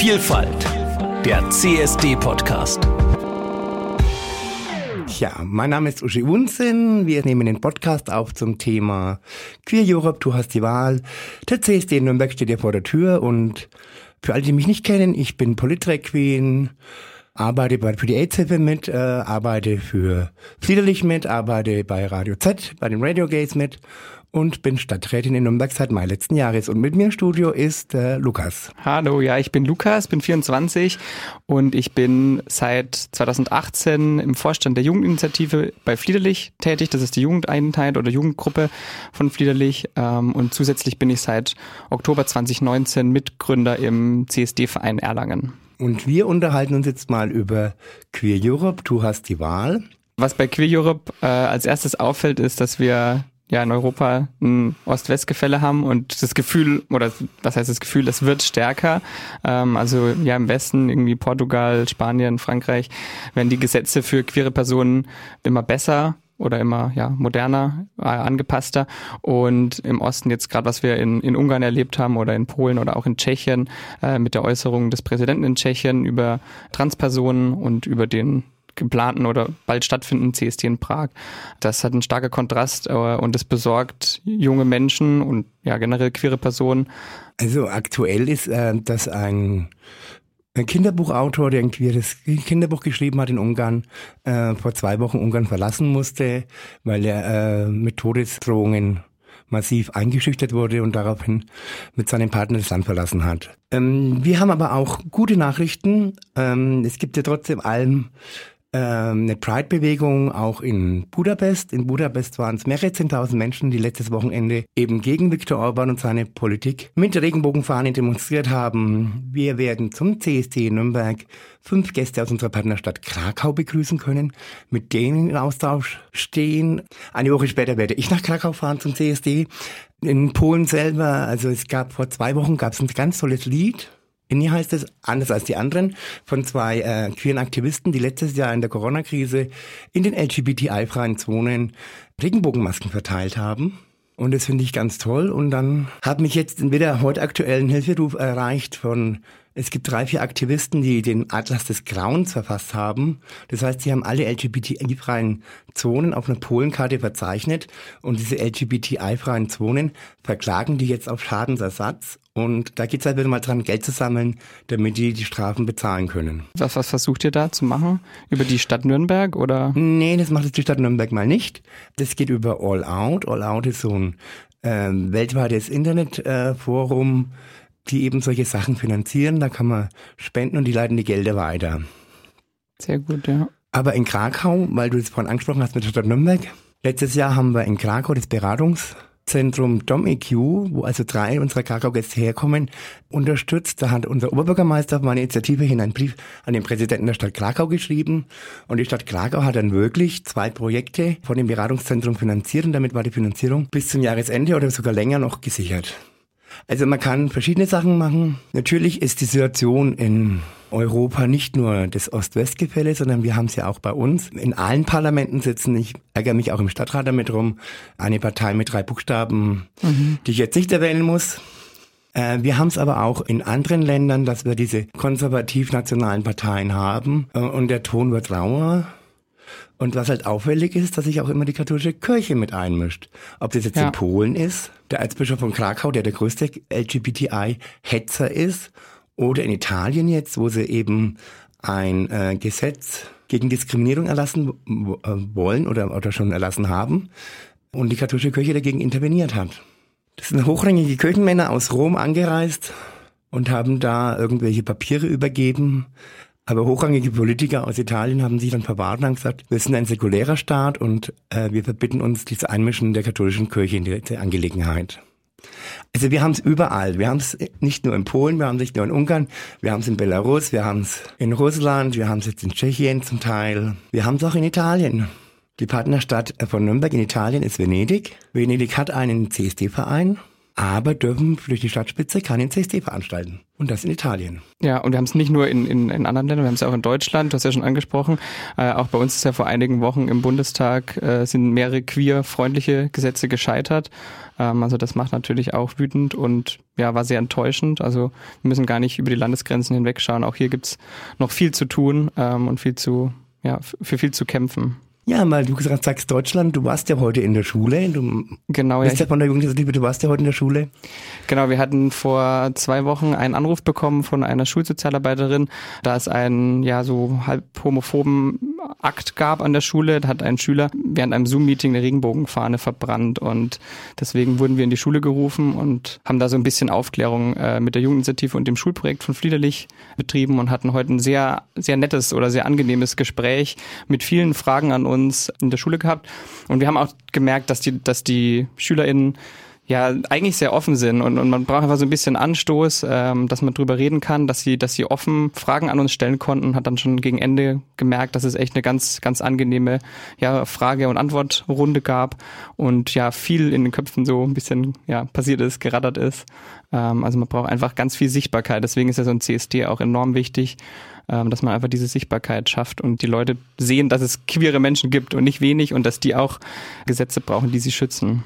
Vielfalt, der CSD-Podcast. Ja, mein Name ist Uschi Unzen. Wir nehmen den Podcast auf zum Thema Queer Europe, du hast die Wahl. Der CSD in Nürnberg steht ja vor der Tür und für alle, die mich nicht kennen, ich bin Politrek Queen, arbeite bei, für die AIDS-Hilfe mit, äh, arbeite für Fliederlich mit, arbeite bei Radio Z, bei den Radio Gays mit und bin Stadträtin in Nürnberg seit Mai letzten Jahres. Und mit mir im Studio ist äh, Lukas. Hallo, ja, ich bin Lukas, bin 24 und ich bin seit 2018 im Vorstand der Jugendinitiative bei Fliederlich tätig. Das ist die Jugendeinheit oder Jugendgruppe von Fliederlich. Ähm, und zusätzlich bin ich seit Oktober 2019 Mitgründer im CSD-Verein Erlangen. Und wir unterhalten uns jetzt mal über Queer Europe. Du hast die Wahl. Was bei Queer Europe äh, als erstes auffällt, ist, dass wir ja in Europa ein Ost-West-Gefälle haben und das Gefühl, oder was heißt das Gefühl, das wird stärker. Ähm, also ja im Westen, irgendwie Portugal, Spanien, Frankreich, werden die Gesetze für queere Personen immer besser oder immer ja moderner, äh, angepasster. Und im Osten jetzt gerade, was wir in, in Ungarn erlebt haben oder in Polen oder auch in Tschechien äh, mit der Äußerung des Präsidenten in Tschechien über Transpersonen und über den geplanten oder bald stattfindenden CSD in Prag. Das hat einen starken Kontrast äh, und es besorgt junge Menschen und ja generell queere Personen. Also aktuell ist äh, das ein ein Kinderbuchautor, der ein queeres Kinderbuch geschrieben hat in Ungarn, äh, vor zwei Wochen Ungarn verlassen musste, weil er äh, mit Todesdrohungen massiv eingeschüchtert wurde und daraufhin mit seinem Partner das Land verlassen hat. Ähm, wir haben aber auch gute Nachrichten. Ähm, es gibt ja trotzdem allem ähm, eine Pride-Bewegung auch in Budapest. In Budapest waren es mehrere zehntausend Menschen, die letztes Wochenende eben gegen Viktor Orban und seine Politik mit Regenbogenfahnen demonstriert haben. Wir werden zum CSD Nürnberg fünf Gäste aus unserer Partnerstadt Krakau begrüßen können, mit denen in Austausch stehen. Eine Woche später werde ich nach Krakau fahren zum CSD. In Polen selber, also es gab vor zwei Wochen gab es ein ganz tolles Lied in ihr heißt es, anders als die anderen, von zwei äh, queeren Aktivisten, die letztes Jahr in der Corona-Krise in den LGBTI-freien Zonen Regenbogenmasken verteilt haben. Und das finde ich ganz toll. Und dann hat mich jetzt wieder heute aktuellen Hilferuf erreicht von es gibt drei, vier Aktivisten, die den Atlas des Grauens verfasst haben. Das heißt, sie haben alle LGBTI-freien Zonen auf einer Polenkarte verzeichnet und diese LGBTI-freien Zonen verklagen die jetzt auf Schadensersatz. Und da geht es halt wieder mal dran, Geld zu sammeln, damit die die Strafen bezahlen können. Was, was versucht ihr da zu machen? Über die Stadt Nürnberg oder? Nee, das macht jetzt die Stadt Nürnberg mal nicht. Das geht über All Out. All Out ist so ein äh, weltweites Internetforum. Äh, die eben solche Sachen finanzieren. Da kann man spenden und die leiten die Gelder weiter. Sehr gut, ja. Aber in Krakau, weil du es vorhin angesprochen hast mit der Stadt Nürnberg, letztes Jahr haben wir in Krakau das Beratungszentrum DomEQ, wo also drei unserer Krakau-Gäste herkommen, unterstützt. Da hat unser Oberbürgermeister auf meine Initiative hin einen Brief an den Präsidenten der Stadt Krakau geschrieben. Und die Stadt Krakau hat dann wirklich zwei Projekte von dem Beratungszentrum finanziert und damit war die Finanzierung bis zum Jahresende oder sogar länger noch gesichert. Also man kann verschiedene Sachen machen. Natürlich ist die Situation in Europa nicht nur das Ost-West-Gefälle, sondern wir haben es ja auch bei uns. In allen Parlamenten sitzen, ich ärgere mich auch im Stadtrat damit rum, eine Partei mit drei Buchstaben, mhm. die ich jetzt nicht erwähnen muss. Äh, wir haben es aber auch in anderen Ländern, dass wir diese konservativ-nationalen Parteien haben äh, und der Ton wird rauer. Und was halt auffällig ist, dass sich auch immer die katholische Kirche mit einmischt. Ob das jetzt ja. in Polen ist, der Erzbischof von Krakau, der der größte LGBTI-Hetzer ist, oder in Italien jetzt, wo sie eben ein äh, Gesetz gegen Diskriminierung erlassen äh, wollen oder, oder schon erlassen haben und die katholische Kirche dagegen interveniert hat. Das sind hochrangige Kirchenmänner aus Rom angereist und haben da irgendwelche Papiere übergeben, aber hochrangige Politiker aus Italien haben sich dann verwahrt und haben gesagt, wir sind ein säkulärer Staat und äh, wir verbitten uns dieses Einmischen der katholischen Kirche in die, die Angelegenheit. Also wir haben es überall. Wir haben es nicht nur in Polen, wir haben es nicht nur in Ungarn, wir haben es in Belarus, wir haben es in Russland, wir haben es jetzt in Tschechien zum Teil. Wir haben es auch in Italien. Die Partnerstadt von Nürnberg in Italien ist Venedig. Venedig hat einen CSD-Verein aber dürfen durch die Stadtspitze keinen CSD veranstalten. Und das in Italien. Ja, und wir haben es nicht nur in, in, in anderen Ländern, wir haben es auch in Deutschland, du hast ja schon angesprochen. Äh, auch bei uns ist ja vor einigen Wochen im Bundestag äh, sind mehrere queer-freundliche Gesetze gescheitert. Ähm, also das macht natürlich auch wütend und ja, war sehr enttäuschend. Also wir müssen gar nicht über die Landesgrenzen hinwegschauen. Auch hier gibt's noch viel zu tun ähm, und viel zu, ja, für viel zu kämpfen. Ja, weil du gesagt sagst Deutschland, du warst ja heute in der Schule. Du genau, bist ja, ja von der Jugendinitiative, du warst ja heute in der Schule. Genau, wir hatten vor zwei Wochen einen Anruf bekommen von einer Schulsozialarbeiterin, da es einen ja so halb homophoben Akt gab an der Schule. Da hat ein Schüler während einem Zoom-Meeting eine Regenbogenfahne verbrannt und deswegen wurden wir in die Schule gerufen und haben da so ein bisschen Aufklärung äh, mit der Jugendinitiative und dem Schulprojekt von Friederlich betrieben und hatten heute ein sehr, sehr nettes oder sehr angenehmes Gespräch mit vielen Fragen an uns in der Schule gehabt. Und wir haben auch gemerkt, dass die, dass die SchülerInnen ja eigentlich sehr offen sind und, und man braucht einfach so ein bisschen Anstoß, ähm, dass man drüber reden kann, dass sie, dass sie offen Fragen an uns stellen konnten, hat dann schon gegen Ende gemerkt, dass es echt eine ganz, ganz angenehme ja, Frage- und Antwortrunde gab und ja viel in den Köpfen so ein bisschen ja passiert ist, gerattert ist. Ähm, also man braucht einfach ganz viel Sichtbarkeit. Deswegen ist ja so ein CSD auch enorm wichtig ähm, dass man einfach diese Sichtbarkeit schafft und die Leute sehen, dass es queere Menschen gibt und nicht wenig und dass die auch Gesetze brauchen, die sie schützen.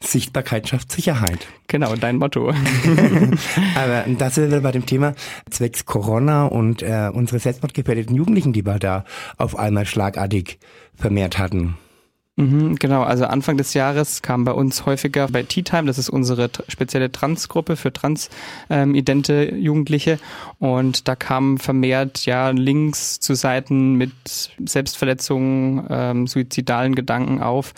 Sichtbarkeit schafft Sicherheit. Genau, dein Motto. Aber das sind wir bei dem Thema zwecks Corona und äh, unsere selbstmordgefährdeten Jugendlichen, die wir da auf einmal schlagartig vermehrt hatten. Mhm, genau, also Anfang des Jahres kam bei uns häufiger bei Tea Time, das ist unsere spezielle Transgruppe für transidente ähm, Jugendliche und da kamen vermehrt ja Links zu Seiten mit Selbstverletzungen, ähm, suizidalen Gedanken auf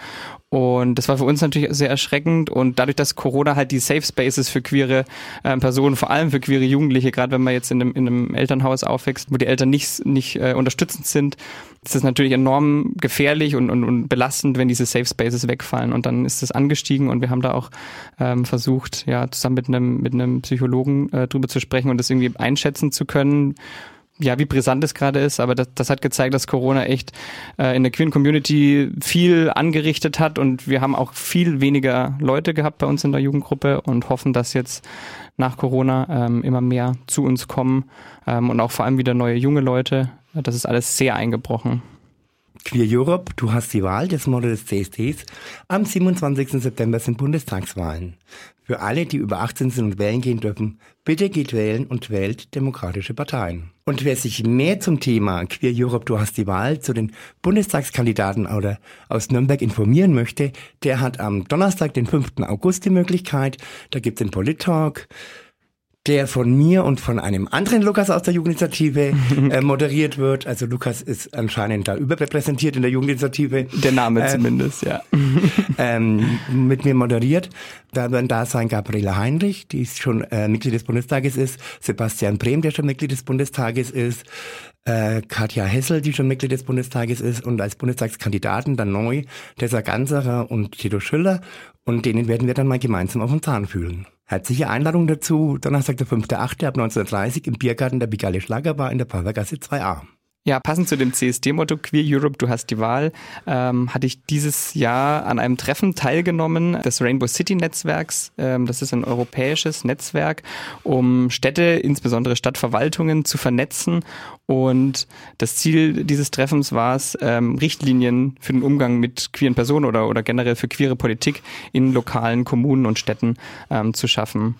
und das war für uns natürlich sehr erschreckend. Und dadurch, dass Corona halt die Safe Spaces für queere äh, Personen, vor allem für queere Jugendliche, gerade wenn man jetzt in einem, in einem Elternhaus aufwächst, wo die Eltern nicht, nicht äh, unterstützend sind, ist das natürlich enorm gefährlich und, und, und belastend, wenn diese Safe Spaces wegfallen. Und dann ist das angestiegen und wir haben da auch ähm, versucht, ja, zusammen mit einem, mit einem Psychologen äh, drüber zu sprechen und das irgendwie einschätzen zu können ja, wie brisant es gerade ist, aber das, das hat gezeigt, dass Corona echt äh, in der queeren Community viel angerichtet hat und wir haben auch viel weniger Leute gehabt bei uns in der Jugendgruppe und hoffen, dass jetzt nach Corona ähm, immer mehr zu uns kommen ähm, und auch vor allem wieder neue junge Leute. Das ist alles sehr eingebrochen. Queer Europe, du hast die Wahl, des Motto des CSTs. Am 27. September sind Bundestagswahlen. Für alle, die über 18 sind und wählen gehen dürfen, bitte geht wählen und wählt demokratische Parteien. Und wer sich mehr zum Thema Queer Europe, du hast die Wahl, zu den Bundestagskandidaten oder aus Nürnberg informieren möchte, der hat am Donnerstag, den 5. August die Möglichkeit. Da gibt's den Polit-Talk der von mir und von einem anderen Lukas aus der Jugendinitiative äh, moderiert wird. Also Lukas ist anscheinend da überrepräsentiert in der Jugendinitiative. Der Name ähm, zumindest, ja. ähm, mit mir moderiert. Da werden da sein Gabriela Heinrich, die schon äh, Mitglied des Bundestages ist, Sebastian Brehm, der schon Mitglied des Bundestages ist, äh, Katja Hessel, die schon Mitglied des Bundestages ist und als Bundestagskandidaten dann neu Tessa Ganserer und Tito Schüller. Und denen werden wir dann mal gemeinsam auf den Zahn fühlen. Herzliche Einladung dazu, Donnerstag, der 5.8. ab 19.30 im Biergarten der Bigale Schlagerbar in der Pavagasse 2a. Ja, passend zu dem CSD-Motto Queer Europe, du hast die Wahl, ähm, hatte ich dieses Jahr an einem Treffen teilgenommen des Rainbow City Netzwerks. Ähm, das ist ein europäisches Netzwerk, um Städte, insbesondere Stadtverwaltungen, zu vernetzen. Und das Ziel dieses Treffens war es, ähm, Richtlinien für den Umgang mit queeren Personen oder, oder generell für queere Politik in lokalen Kommunen und Städten ähm, zu schaffen.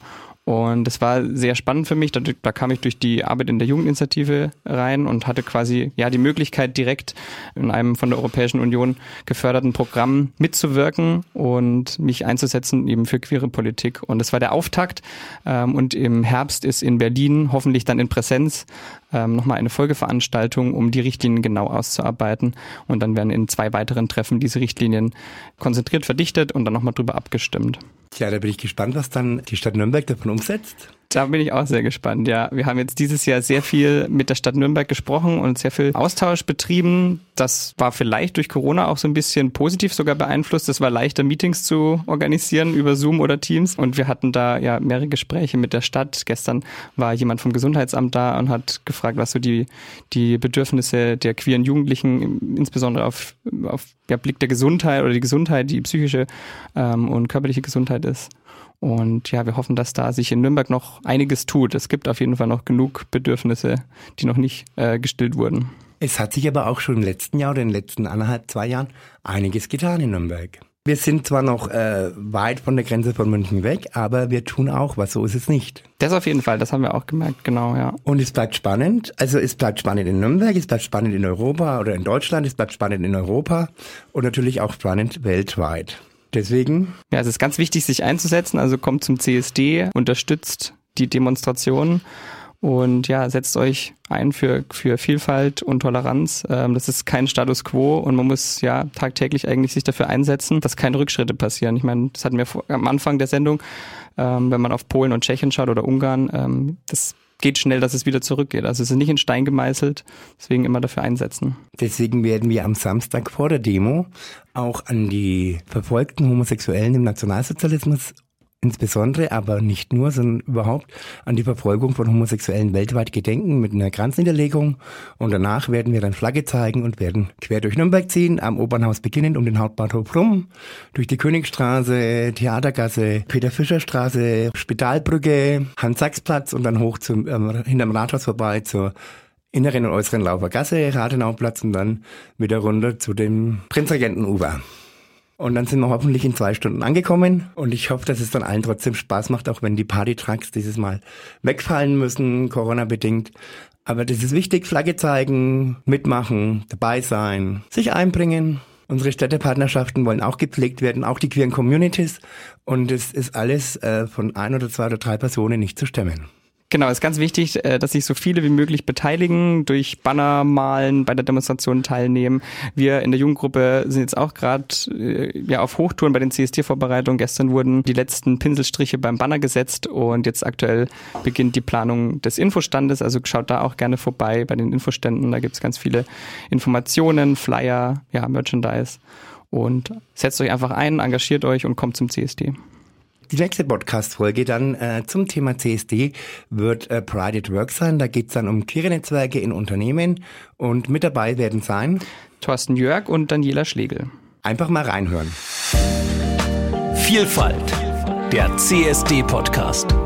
Und das war sehr spannend für mich. Da, da, kam ich durch die Arbeit in der Jugendinitiative rein und hatte quasi ja die Möglichkeit, direkt in einem von der Europäischen Union geförderten Programm mitzuwirken und mich einzusetzen eben für queere Politik. Und das war der Auftakt. Ähm, und im Herbst ist in Berlin, hoffentlich dann in Präsenz, ähm, nochmal eine Folgeveranstaltung, um die Richtlinien genau auszuarbeiten. Und dann werden in zwei weiteren Treffen diese Richtlinien konzentriert verdichtet und dann nochmal drüber abgestimmt. Tja, da bin ich gespannt, was dann die Stadt Nürnberg davon umsetzt. Da bin ich auch sehr gespannt, ja. Wir haben jetzt dieses Jahr sehr viel mit der Stadt Nürnberg gesprochen und sehr viel Austausch betrieben. Das war vielleicht durch Corona auch so ein bisschen positiv sogar beeinflusst. Es war leichter, Meetings zu organisieren über Zoom oder Teams. Und wir hatten da ja mehrere Gespräche mit der Stadt. Gestern war jemand vom Gesundheitsamt da und hat gefragt, was so die, die Bedürfnisse der queeren Jugendlichen, insbesondere auf, auf ja, Blick der Gesundheit oder die Gesundheit, die psychische ähm, und körperliche Gesundheit ist. Und ja, wir hoffen, dass da sich in Nürnberg noch einiges tut. Es gibt auf jeden Fall noch genug Bedürfnisse, die noch nicht äh, gestillt wurden. Es hat sich aber auch schon im letzten Jahr oder in den letzten anderthalb, zwei Jahren einiges getan in Nürnberg. Wir sind zwar noch äh, weit von der Grenze von München weg, aber wir tun auch was, so ist es nicht. Das auf jeden Fall, das haben wir auch gemerkt, genau, ja. Und es bleibt spannend, also es bleibt spannend in Nürnberg, es bleibt spannend in Europa oder in Deutschland, es bleibt spannend in Europa und natürlich auch spannend weltweit. Deswegen. Ja, es ist ganz wichtig, sich einzusetzen, also kommt zum CSD, unterstützt die Demonstrationen und ja, setzt euch ein für, für Vielfalt und Toleranz. Ähm, das ist kein Status quo und man muss ja tagtäglich eigentlich sich dafür einsetzen, dass keine Rückschritte passieren. Ich meine, das hatten wir vor, am Anfang der Sendung, ähm, wenn man auf Polen und Tschechien schaut oder Ungarn, ähm, das geht schnell, dass es wieder zurückgeht. Also es ist nicht in Stein gemeißelt, deswegen immer dafür einsetzen. Deswegen werden wir am Samstag vor der Demo auch an die verfolgten Homosexuellen im Nationalsozialismus insbesondere, aber nicht nur, sondern überhaupt an die Verfolgung von Homosexuellen weltweit gedenken mit einer Kranzniederlegung. Und danach werden wir dann Flagge zeigen und werden quer durch Nürnberg ziehen, am Opernhaus beginnend um den Hauptbahnhof rum, durch die Königstraße, Theatergasse, Peter-Fischer-Straße, Spitalbrücke, Hans-Sachs-Platz und dann hoch zum, ähm, hinterm Rathaus vorbei zur inneren und äußeren Laufergasse, Rathenauplatz und dann wieder runter zu dem Prinzregenten-Ufer. Und dann sind wir hoffentlich in zwei Stunden angekommen. Und ich hoffe, dass es dann allen trotzdem Spaß macht, auch wenn die Partytrucks dieses Mal wegfallen müssen, Corona-bedingt. Aber das ist wichtig, Flagge zeigen, mitmachen, dabei sein, sich einbringen. Unsere Städtepartnerschaften wollen auch gepflegt werden, auch die queeren Communities. Und es ist alles äh, von ein oder zwei oder drei Personen nicht zu stemmen. Genau, ist ganz wichtig, äh, dass sich so viele wie möglich beteiligen, durch Banner malen, bei der Demonstration teilnehmen. Wir in der Jugendgruppe sind jetzt auch gerade äh, ja auf Hochtouren bei den CSD-Vorbereitungen. Gestern wurden die letzten Pinselstriche beim Banner gesetzt und jetzt aktuell beginnt die Planung des Infostandes. Also schaut da auch gerne vorbei bei den Infoständen. Da gibt's ganz viele Informationen, Flyer, ja, Merchandise. Und setzt euch einfach ein, engagiert euch und kommt zum CSD. Die nächste Podcast-Folge dann äh, zum Thema CSD wird äh, Pride at Work sein. Da geht's dann um queere Netzwerke in Unternehmen und mit dabei werden sein Thorsten Jörg und Daniela Schlegel. Einfach mal reinhören. Vielfalt, der CSD-Podcast.